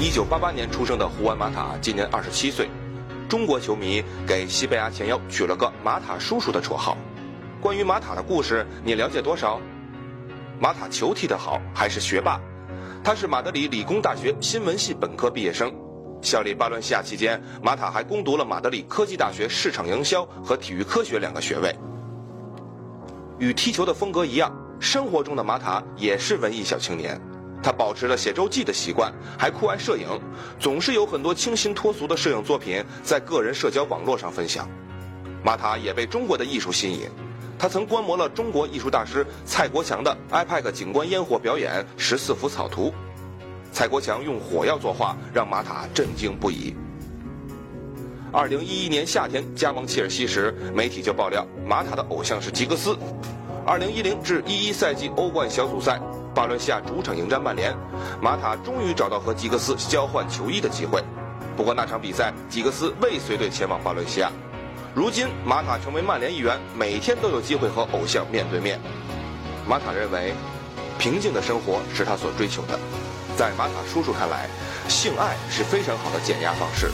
1988年出生的胡安·马塔今年27岁。中国球迷给西班牙前腰取了个“马塔叔叔”的绰号。关于马塔的故事，你了解多少？马塔球踢得好，还是学霸。他是马德里理工大学新闻系本科毕业生。效力巴伦西亚期间，马塔还攻读了马德里科技大学市场营销和体育科学两个学位。与踢球的风格一样，生活中的马塔也是文艺小青年。他保持了写周记的习惯，还酷爱摄影，总是有很多清新脱俗的摄影作品在个人社交网络上分享。马塔也被中国的艺术吸引。他曾观摩了中国艺术大师蔡国强的 iPad 景观烟火表演十四幅草图，蔡国强用火药作画，让马塔震惊不已。二零一一年夏天加盟切尔西时，媒体就爆料马塔的偶像是吉格斯。二零一零至一一赛季欧冠小组赛，巴伦西亚主场迎战曼联，马塔终于找到和吉格斯交换球衣的机会。不过那场比赛，吉格斯未随队前往巴伦西亚。如今，马塔成为曼联一员，每天都有机会和偶像面对面。马塔认为，平静的生活是他所追求的。在马塔叔叔看来，性爱是非常好的减压方式。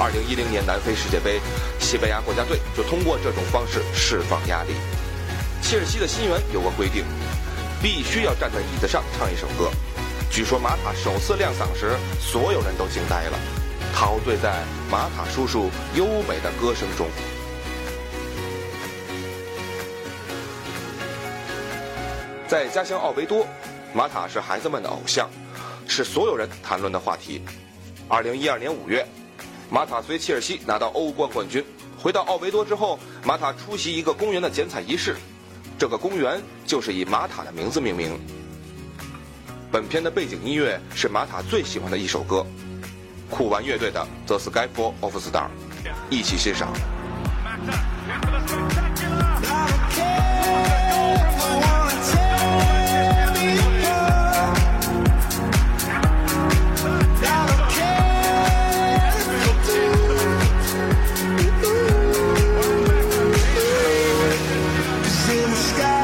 二零一零年南非世界杯，西班牙国家队就通过这种方式释放压力。切尔西的新援有个规定，必须要站在椅子上唱一首歌。据说马塔首次亮嗓时，所有人都惊呆了。陶醉在马塔叔叔优美的歌声中，在家乡奥维多，马塔是孩子们的偶像，是所有人谈论的话题。二零一二年五月，马塔随切尔西拿到欧冠冠军。回到奥维多之后，马塔出席一个公园的剪彩仪式，这个公园就是以马塔的名字命名。本片的背景音乐是马塔最喜欢的一首歌。酷玩乐队的《The Sky Full of Stars》，一起欣赏。sky.